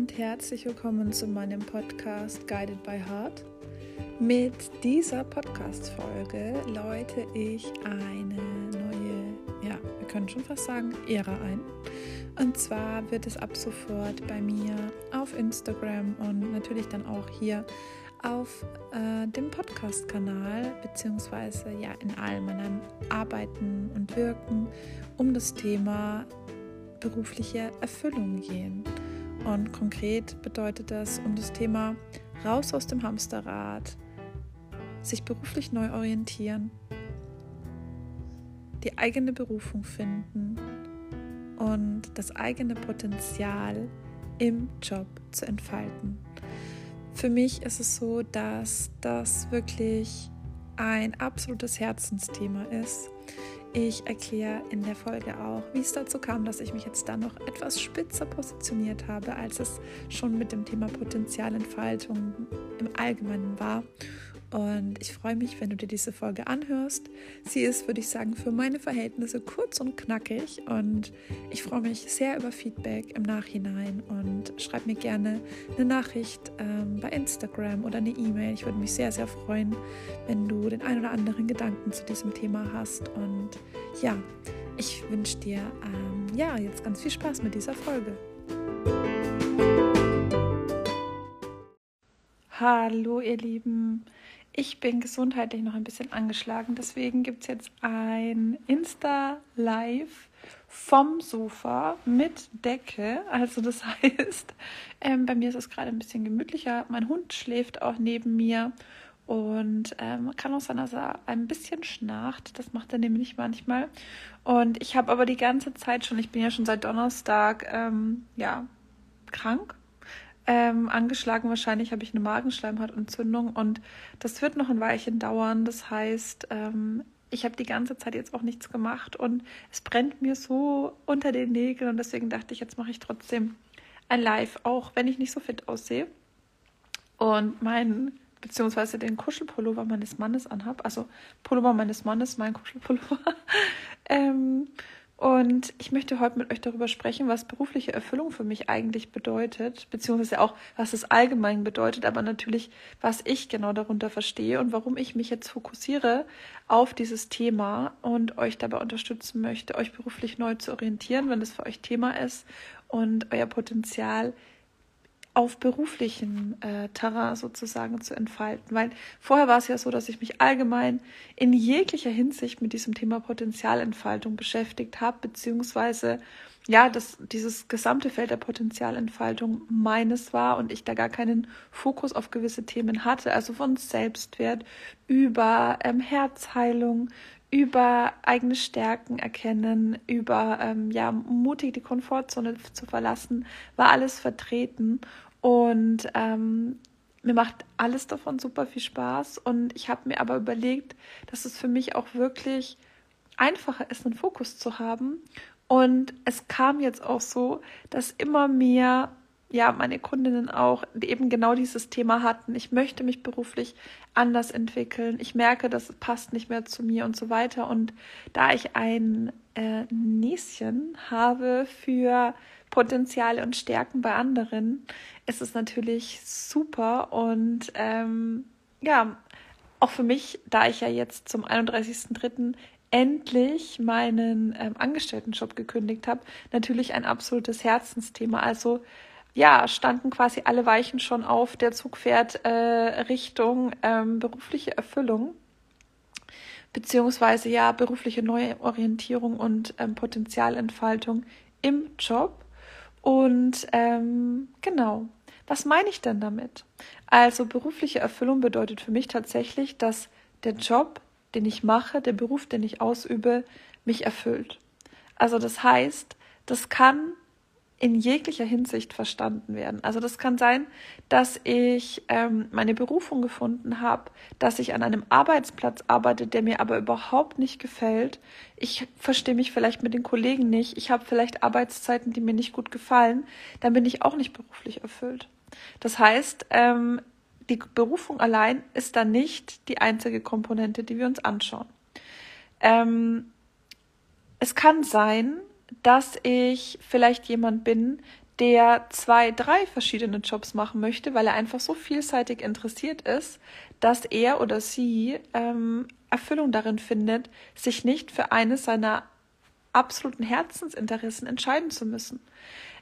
und herzlich willkommen zu meinem Podcast Guided by Heart. Mit dieser Podcast-Folge läute ich eine neue, ja, wir können schon fast sagen, Ära ein. Und zwar wird es ab sofort bei mir auf Instagram und natürlich dann auch hier auf äh, dem Podcast-Kanal, beziehungsweise ja in all meinen Arbeiten und Wirken um das Thema berufliche Erfüllung gehen. Und konkret bedeutet das um das Thema raus aus dem Hamsterrad, sich beruflich neu orientieren, die eigene Berufung finden und das eigene Potenzial im Job zu entfalten. Für mich ist es so, dass das wirklich ein absolutes Herzensthema ist. Ich erkläre in der Folge auch, wie es dazu kam, dass ich mich jetzt da noch etwas spitzer positioniert habe, als es schon mit dem Thema Potenzialentfaltung im Allgemeinen war und ich freue mich, wenn du dir diese Folge anhörst. Sie ist, würde ich sagen, für meine Verhältnisse kurz und knackig. Und ich freue mich sehr über Feedback im Nachhinein. Und schreib mir gerne eine Nachricht ähm, bei Instagram oder eine E-Mail. Ich würde mich sehr, sehr freuen, wenn du den ein oder anderen Gedanken zu diesem Thema hast. Und ja, ich wünsche dir ähm, ja jetzt ganz viel Spaß mit dieser Folge. Hallo ihr Lieben, ich bin gesundheitlich noch ein bisschen angeschlagen, deswegen gibt es jetzt ein Insta-Live vom Sofa mit Decke. Also das heißt, ähm, bei mir ist es gerade ein bisschen gemütlicher. Mein Hund schläft auch neben mir und ähm, kann auch sein, dass er ein bisschen schnarcht. Das macht er nämlich manchmal. Und ich habe aber die ganze Zeit schon, ich bin ja schon seit Donnerstag, ähm, ja, krank ähm, angeschlagen. Wahrscheinlich habe ich eine Magenschleimhautentzündung und das wird noch ein Weilchen dauern. Das heißt, ähm, ich habe die ganze Zeit jetzt auch nichts gemacht und es brennt mir so unter den Nägeln und deswegen dachte ich, jetzt mache ich trotzdem ein Live, auch wenn ich nicht so fit aussehe. Und mein, beziehungsweise den Kuschelpullover meines Mannes anhab, also Pullover meines Mannes, mein Kuschelpullover. ähm, und ich möchte heute mit euch darüber sprechen, was berufliche Erfüllung für mich eigentlich bedeutet, beziehungsweise auch, was es allgemein bedeutet, aber natürlich, was ich genau darunter verstehe und warum ich mich jetzt fokussiere auf dieses Thema und euch dabei unterstützen möchte, euch beruflich neu zu orientieren, wenn das für euch Thema ist und euer Potenzial auf beruflichen äh, Terrain sozusagen zu entfalten. Weil vorher war es ja so, dass ich mich allgemein in jeglicher Hinsicht mit diesem Thema Potenzialentfaltung beschäftigt habe, beziehungsweise ja, dass dieses gesamte Feld der Potenzialentfaltung meines war und ich da gar keinen Fokus auf gewisse Themen hatte, also von Selbstwert über ähm, Herzheilung, über eigene Stärken erkennen, über ähm, ja mutig die Komfortzone zu verlassen, war alles vertreten und ähm, mir macht alles davon super viel Spaß. Und ich habe mir aber überlegt, dass es für mich auch wirklich einfacher ist, einen Fokus zu haben. Und es kam jetzt auch so, dass immer mehr ja, meine Kundinnen auch eben genau dieses Thema hatten. Ich möchte mich beruflich anders entwickeln. Ich merke, das passt nicht mehr zu mir und so weiter. Und da ich ein äh, Näschen habe für Potenziale und Stärken bei anderen, ist es natürlich super. Und ähm, ja, auch für mich, da ich ja jetzt zum 31.03 endlich meinen ähm, Angestelltenjob gekündigt habe, natürlich ein absolutes Herzensthema. Also ja, standen quasi alle Weichen schon auf. Der Zug äh, Richtung ähm, berufliche Erfüllung, beziehungsweise ja, berufliche Neuorientierung und ähm, Potenzialentfaltung im Job. Und ähm, genau, was meine ich denn damit? Also berufliche Erfüllung bedeutet für mich tatsächlich, dass der Job, den ich mache, der Beruf, den ich ausübe, mich erfüllt. Also das heißt, das kann in jeglicher Hinsicht verstanden werden. Also das kann sein, dass ich ähm, meine Berufung gefunden habe, dass ich an einem Arbeitsplatz arbeite, der mir aber überhaupt nicht gefällt. Ich verstehe mich vielleicht mit den Kollegen nicht. Ich habe vielleicht Arbeitszeiten, die mir nicht gut gefallen. Dann bin ich auch nicht beruflich erfüllt. Das heißt, ähm, die Berufung allein ist dann nicht die einzige Komponente, die wir uns anschauen. Ähm, es kann sein, dass ich vielleicht jemand bin, der zwei, drei verschiedene Jobs machen möchte, weil er einfach so vielseitig interessiert ist, dass er oder sie ähm, Erfüllung darin findet, sich nicht für eines seiner absoluten Herzensinteressen entscheiden zu müssen.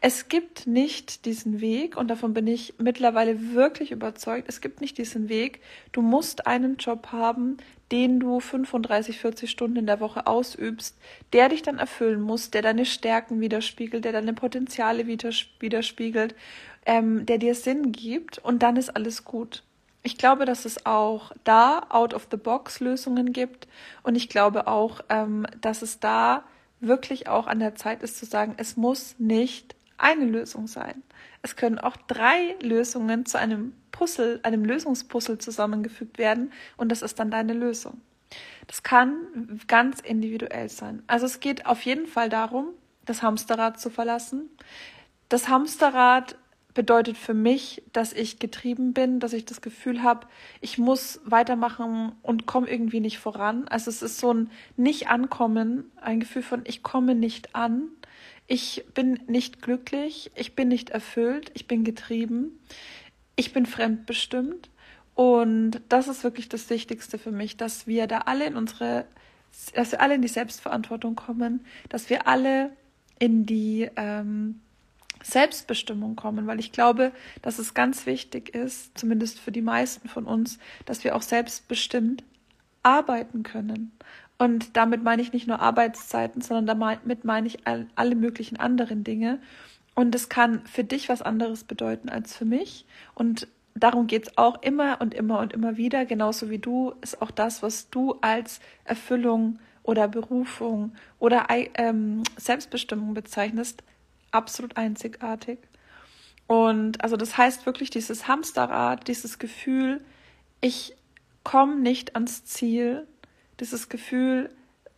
Es gibt nicht diesen Weg, und davon bin ich mittlerweile wirklich überzeugt, es gibt nicht diesen Weg, du musst einen Job haben, den du 35, 40 Stunden in der Woche ausübst, der dich dann erfüllen muss, der deine Stärken widerspiegelt, der deine Potenziale widerspiegelt, ähm, der dir Sinn gibt, und dann ist alles gut. Ich glaube, dass es auch da Out-of-the-Box-Lösungen gibt, und ich glaube auch, ähm, dass es da wirklich auch an der Zeit ist zu sagen, es muss nicht eine Lösung sein. Es können auch drei Lösungen zu einem Puzzle, einem Lösungspuzzle zusammengefügt werden und das ist dann deine Lösung. Das kann ganz individuell sein. Also es geht auf jeden Fall darum, das Hamsterrad zu verlassen. Das Hamsterrad bedeutet für mich, dass ich getrieben bin, dass ich das Gefühl habe, ich muss weitermachen und komme irgendwie nicht voran. Also es ist so ein Nicht-Ankommen, ein Gefühl von, ich komme nicht an ich bin nicht glücklich, ich bin nicht erfüllt, ich bin getrieben, ich bin fremdbestimmt. Und das ist wirklich das Wichtigste für mich, dass wir da alle in unsere, dass wir alle in die Selbstverantwortung kommen, dass wir alle in die ähm, Selbstbestimmung kommen, weil ich glaube, dass es ganz wichtig ist, zumindest für die meisten von uns, dass wir auch selbstbestimmt arbeiten können. Und damit meine ich nicht nur Arbeitszeiten, sondern damit meine ich alle möglichen anderen Dinge. Und es kann für dich was anderes bedeuten als für mich. Und darum geht es auch immer und immer und immer wieder. Genauso wie du ist auch das, was du als Erfüllung oder Berufung oder ähm, Selbstbestimmung bezeichnest, absolut einzigartig. Und also das heißt wirklich dieses Hamsterrad, dieses Gefühl, ich komme nicht ans Ziel, dieses Gefühl,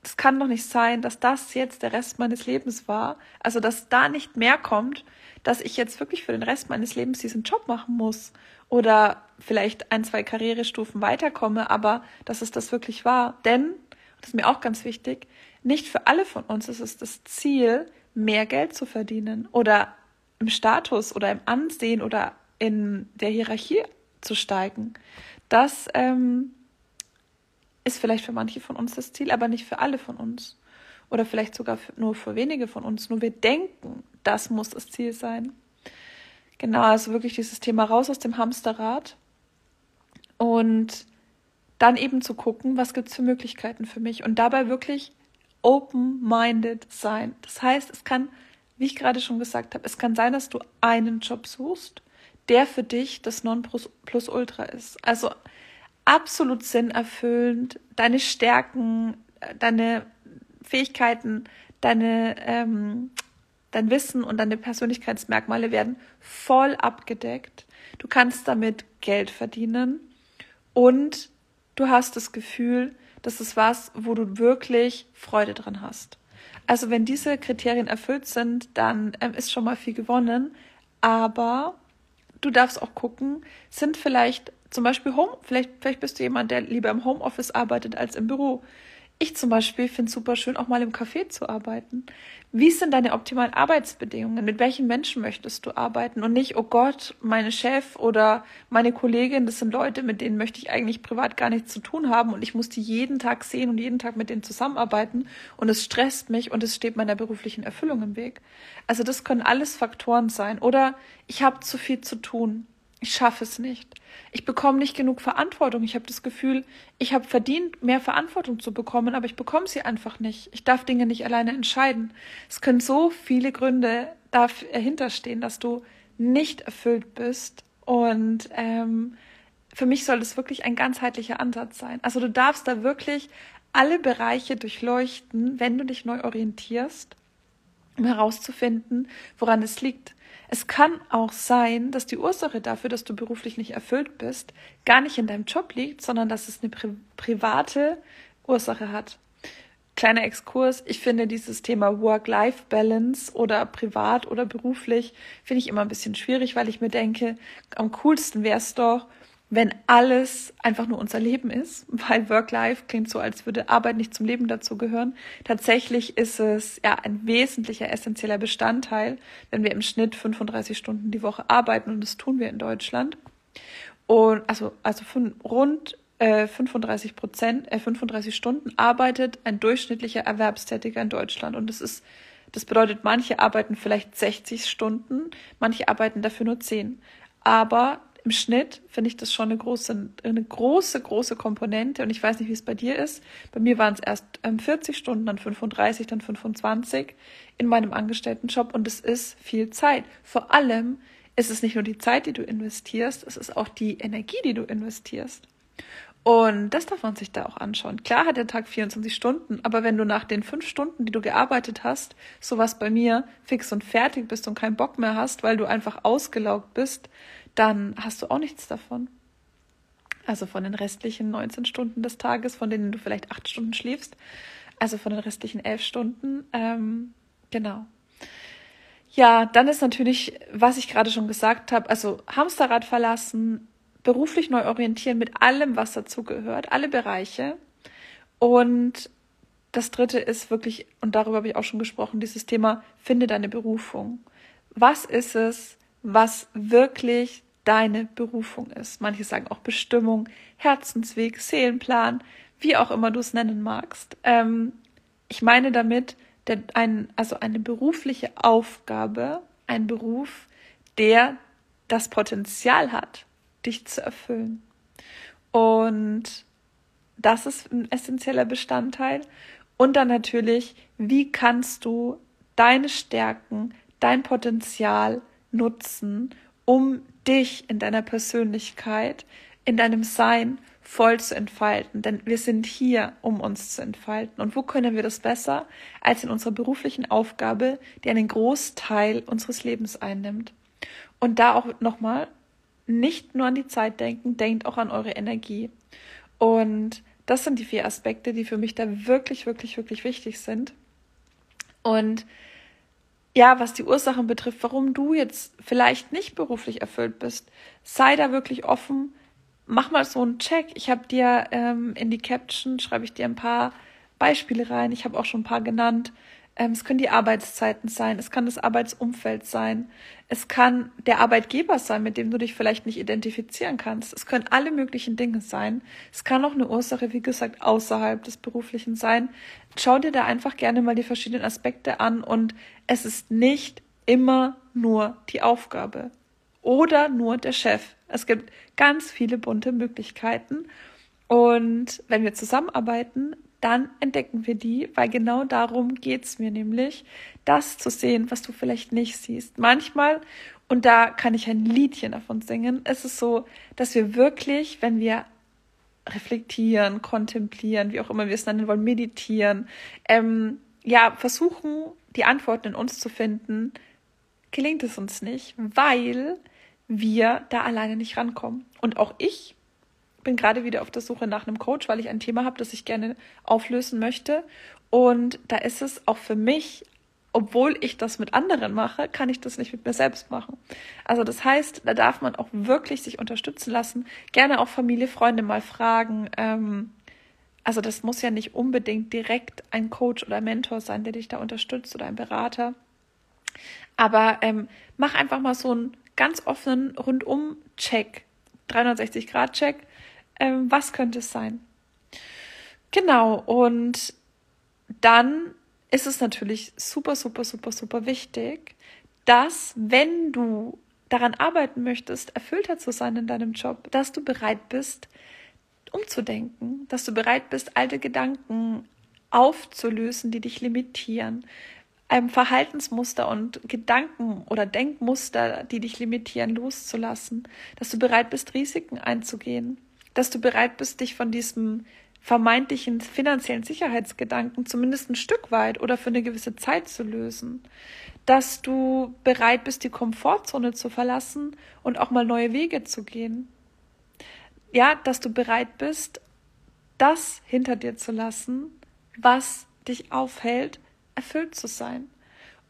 es kann doch nicht sein, dass das jetzt der Rest meines Lebens war. Also, dass da nicht mehr kommt, dass ich jetzt wirklich für den Rest meines Lebens diesen Job machen muss oder vielleicht ein, zwei Karrierestufen weiterkomme, aber dass es das wirklich war. Denn, das ist mir auch ganz wichtig, nicht für alle von uns ist es das Ziel, mehr Geld zu verdienen oder im Status oder im Ansehen oder in der Hierarchie zu steigen. Das ähm, ist vielleicht für manche von uns das Ziel, aber nicht für alle von uns. Oder vielleicht sogar für, nur für wenige von uns. Nur wir denken, das muss das Ziel sein. Genau, also wirklich dieses Thema raus aus dem Hamsterrad und dann eben zu gucken, was gibt es für Möglichkeiten für mich und dabei wirklich open-minded sein. Das heißt, es kann, wie ich gerade schon gesagt habe, es kann sein, dass du einen Job suchst, der für dich das Nonplusultra ist. Also absolut sinnerfüllend, deine Stärken, deine Fähigkeiten, deine, ähm, dein Wissen und deine Persönlichkeitsmerkmale werden voll abgedeckt. Du kannst damit Geld verdienen und du hast das Gefühl, das ist was, wo du wirklich Freude dran hast. Also wenn diese Kriterien erfüllt sind, dann ähm, ist schon mal viel gewonnen. Aber du darfst auch gucken, sind vielleicht zum Beispiel Home, vielleicht, vielleicht bist du jemand, der lieber im Homeoffice arbeitet als im Büro. Ich zum Beispiel finde es super schön, auch mal im Café zu arbeiten. Wie sind deine optimalen Arbeitsbedingungen? Mit welchen Menschen möchtest du arbeiten? Und nicht, oh Gott, meine Chef oder meine Kollegin, das sind Leute, mit denen möchte ich eigentlich privat gar nichts zu tun haben und ich muss die jeden Tag sehen und jeden Tag mit denen zusammenarbeiten und es stresst mich und es steht meiner beruflichen Erfüllung im Weg. Also das können alles Faktoren sein. Oder ich habe zu viel zu tun. Ich schaffe es nicht. Ich bekomme nicht genug Verantwortung. Ich habe das Gefühl, ich habe verdient, mehr Verantwortung zu bekommen, aber ich bekomme sie einfach nicht. Ich darf Dinge nicht alleine entscheiden. Es können so viele Gründe dahinter stehen, dass du nicht erfüllt bist. Und ähm, für mich soll das wirklich ein ganzheitlicher Ansatz sein. Also du darfst da wirklich alle Bereiche durchleuchten, wenn du dich neu orientierst, um herauszufinden, woran es liegt. Es kann auch sein, dass die Ursache dafür, dass du beruflich nicht erfüllt bist, gar nicht in deinem Job liegt, sondern dass es eine pri private Ursache hat. Kleiner Exkurs, ich finde dieses Thema Work-Life-Balance oder privat oder beruflich, finde ich immer ein bisschen schwierig, weil ich mir denke, am coolsten wäre es doch, wenn alles einfach nur unser Leben ist, weil Work-Life klingt so, als würde Arbeit nicht zum Leben dazugehören. Tatsächlich ist es ja ein wesentlicher, essentieller Bestandteil, wenn wir im Schnitt 35 Stunden die Woche arbeiten und das tun wir in Deutschland. Und also, also von rund äh, 35 Prozent, äh, 35 Stunden arbeitet ein durchschnittlicher Erwerbstätiger in Deutschland. Und das ist, das bedeutet, manche arbeiten vielleicht 60 Stunden, manche arbeiten dafür nur 10. Aber im Schnitt finde ich das schon eine große, eine große, große Komponente. Und ich weiß nicht, wie es bei dir ist. Bei mir waren es erst ähm, 40 Stunden, dann 35, dann 25 in meinem Angestelltenjob. Und es ist viel Zeit. Vor allem ist es nicht nur die Zeit, die du investierst, es ist auch die Energie, die du investierst. Und das darf man sich da auch anschauen. Klar hat der Tag 24 Stunden, aber wenn du nach den fünf Stunden, die du gearbeitet hast, sowas bei mir fix und fertig bist und keinen Bock mehr hast, weil du einfach ausgelaugt bist, dann hast du auch nichts davon. Also von den restlichen 19 Stunden des Tages, von denen du vielleicht acht Stunden schläfst, also von den restlichen elf Stunden, ähm, genau. Ja, dann ist natürlich, was ich gerade schon gesagt habe, also Hamsterrad verlassen, beruflich neu orientieren mit allem, was dazugehört, alle Bereiche. Und das dritte ist wirklich, und darüber habe ich auch schon gesprochen, dieses Thema, finde deine Berufung. Was ist es, was wirklich deine Berufung ist. Manche sagen auch Bestimmung, Herzensweg, Seelenplan, wie auch immer du es nennen magst. Ähm, ich meine damit der, ein, also eine berufliche Aufgabe, ein Beruf, der das Potenzial hat, dich zu erfüllen. Und das ist ein essentieller Bestandteil. Und dann natürlich, wie kannst du deine Stärken, dein Potenzial nutzen, um dich in deiner Persönlichkeit, in deinem Sein voll zu entfalten. Denn wir sind hier, um uns zu entfalten. Und wo können wir das besser als in unserer beruflichen Aufgabe, die einen Großteil unseres Lebens einnimmt? Und da auch nochmal nicht nur an die Zeit denken, denkt auch an eure Energie. Und das sind die vier Aspekte, die für mich da wirklich, wirklich, wirklich wichtig sind. Und ja, was die Ursachen betrifft, warum du jetzt vielleicht nicht beruflich erfüllt bist, sei da wirklich offen. Mach mal so einen Check. Ich habe dir ähm, in die Caption, schreibe ich dir ein paar Beispiele rein. Ich habe auch schon ein paar genannt. Ähm, es können die Arbeitszeiten sein, es kann das Arbeitsumfeld sein, es kann der Arbeitgeber sein, mit dem du dich vielleicht nicht identifizieren kannst. Es können alle möglichen Dinge sein. Es kann auch eine Ursache, wie gesagt, außerhalb des Beruflichen sein. Schau dir da einfach gerne mal die verschiedenen Aspekte an und es ist nicht immer nur die Aufgabe oder nur der Chef. Es gibt ganz viele bunte Möglichkeiten. Und wenn wir zusammenarbeiten, dann entdecken wir die, weil genau darum geht's mir nämlich, das zu sehen, was du vielleicht nicht siehst. Manchmal, und da kann ich ein Liedchen davon singen, ist es so, dass wir wirklich, wenn wir reflektieren, kontemplieren, wie auch immer wir es nennen wollen, meditieren, ähm, ja, versuchen, die Antworten in uns zu finden, gelingt es uns nicht, weil wir da alleine nicht rankommen. Und auch ich bin gerade wieder auf der Suche nach einem Coach, weil ich ein Thema habe, das ich gerne auflösen möchte. Und da ist es auch für mich, obwohl ich das mit anderen mache, kann ich das nicht mit mir selbst machen. Also das heißt, da darf man auch wirklich sich unterstützen lassen. Gerne auch Familie, Freunde mal fragen. Ähm, also das muss ja nicht unbedingt direkt ein Coach oder Mentor sein, der dich da unterstützt oder ein Berater. Aber ähm, mach einfach mal so einen ganz offenen Rundum-Check, 360-Grad-Check ähm, was könnte es sein? Genau, und dann ist es natürlich super, super, super, super wichtig, dass wenn du daran arbeiten möchtest, erfüllter zu sein in deinem Job, dass du bereit bist, umzudenken, dass du bereit bist, alte Gedanken aufzulösen, die dich limitieren, ähm, Verhaltensmuster und Gedanken oder Denkmuster, die dich limitieren, loszulassen, dass du bereit bist, Risiken einzugehen, dass du bereit bist, dich von diesem vermeintlichen finanziellen Sicherheitsgedanken zumindest ein Stück weit oder für eine gewisse Zeit zu lösen. Dass du bereit bist, die Komfortzone zu verlassen und auch mal neue Wege zu gehen. Ja, dass du bereit bist, das hinter dir zu lassen, was dich aufhält, erfüllt zu sein.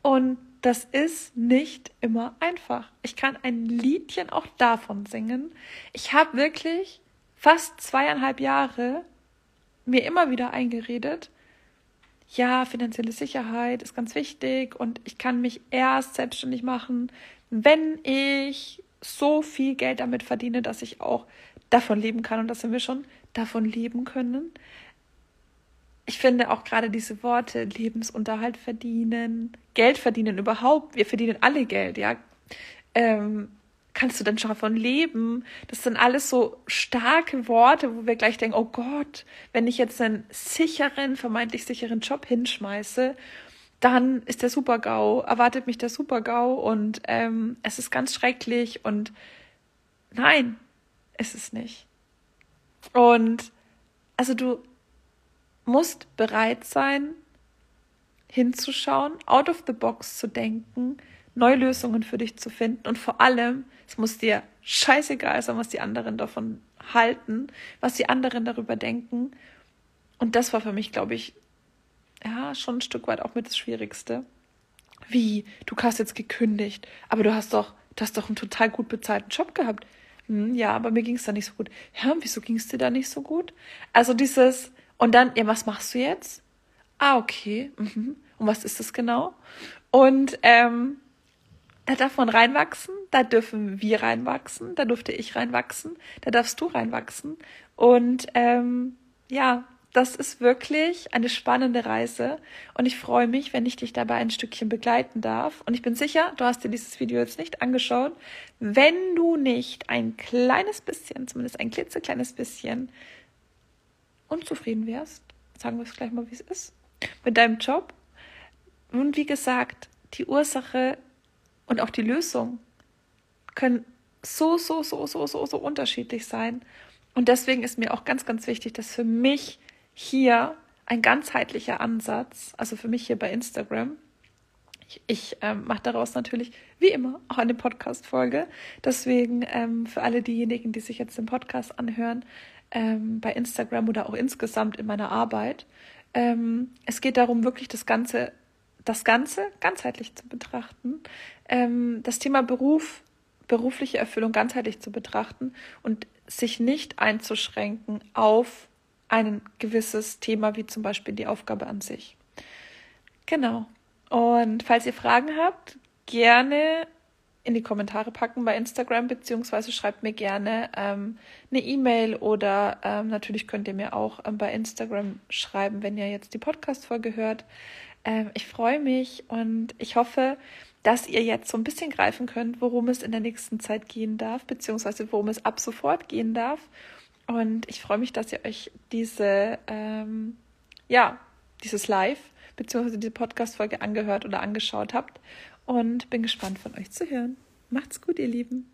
Und das ist nicht immer einfach. Ich kann ein Liedchen auch davon singen. Ich habe wirklich fast zweieinhalb Jahre mir immer wieder eingeredet, ja, finanzielle Sicherheit ist ganz wichtig und ich kann mich erst selbstständig machen, wenn ich so viel Geld damit verdiene, dass ich auch davon leben kann und das sind wir schon davon leben können. Ich finde auch gerade diese Worte Lebensunterhalt verdienen, Geld verdienen überhaupt, wir verdienen alle Geld, ja. Ähm, kannst du denn schon davon leben? Das sind alles so starke Worte, wo wir gleich denken, oh Gott, wenn ich jetzt einen sicheren, vermeintlich sicheren Job hinschmeiße, dann ist der Super-GAU, erwartet mich der Super-GAU und ähm, es ist ganz schrecklich und nein, ist es nicht. Und also du musst bereit sein, hinzuschauen, out of the box zu denken, neue Lösungen für dich zu finden und vor allem, es muss dir scheißegal sein, was die anderen davon halten, was die anderen darüber denken. Und das war für mich, glaube ich, ja, schon ein Stück weit auch mit das Schwierigste. Wie, du hast jetzt gekündigt, aber du hast doch, du hast doch einen total gut bezahlten Job gehabt. Hm, ja, aber mir ging es da nicht so gut. Ja, wieso ging es dir da nicht so gut? Also dieses, und dann, ja, was machst du jetzt? Ah, okay. Mhm. Und was ist das genau? Und ähm, da darf man reinwachsen, da dürfen wir reinwachsen, da durfte ich reinwachsen, da darfst du reinwachsen. Und ähm, ja, das ist wirklich eine spannende Reise und ich freue mich, wenn ich dich dabei ein Stückchen begleiten darf. Und ich bin sicher, du hast dir dieses Video jetzt nicht angeschaut, wenn du nicht ein kleines bisschen, zumindest ein klitzekleines bisschen unzufrieden wärst, sagen wir es gleich mal, wie es ist, mit deinem Job. Und wie gesagt, die Ursache und auch die Lösung können so, so, so, so, so, so unterschiedlich sein. Und deswegen ist mir auch ganz, ganz wichtig, dass für mich hier ein ganzheitlicher Ansatz, also für mich hier bei Instagram, ich, ich ähm, mache daraus natürlich wie immer auch eine Podcast-Folge. Deswegen ähm, für alle diejenigen, die sich jetzt den Podcast anhören, ähm, bei Instagram oder auch insgesamt in meiner Arbeit, ähm, es geht darum, wirklich das Ganze das Ganze ganzheitlich zu betrachten, ähm, das Thema Beruf, berufliche Erfüllung ganzheitlich zu betrachten und sich nicht einzuschränken auf ein gewisses Thema, wie zum Beispiel die Aufgabe an sich. Genau. Und falls ihr Fragen habt, gerne in die Kommentare packen bei Instagram, beziehungsweise schreibt mir gerne ähm, eine E-Mail oder ähm, natürlich könnt ihr mir auch ähm, bei Instagram schreiben, wenn ihr jetzt die Podcast-Folge hört. Ähm, ich freue mich und ich hoffe, dass ihr jetzt so ein bisschen greifen könnt, worum es in der nächsten Zeit gehen darf, beziehungsweise worum es ab sofort gehen darf. Und ich freue mich, dass ihr euch diese, ähm, ja, dieses Live, beziehungsweise diese Podcast-Folge angehört oder angeschaut habt. Und bin gespannt von euch zu hören. Macht's gut, ihr Lieben.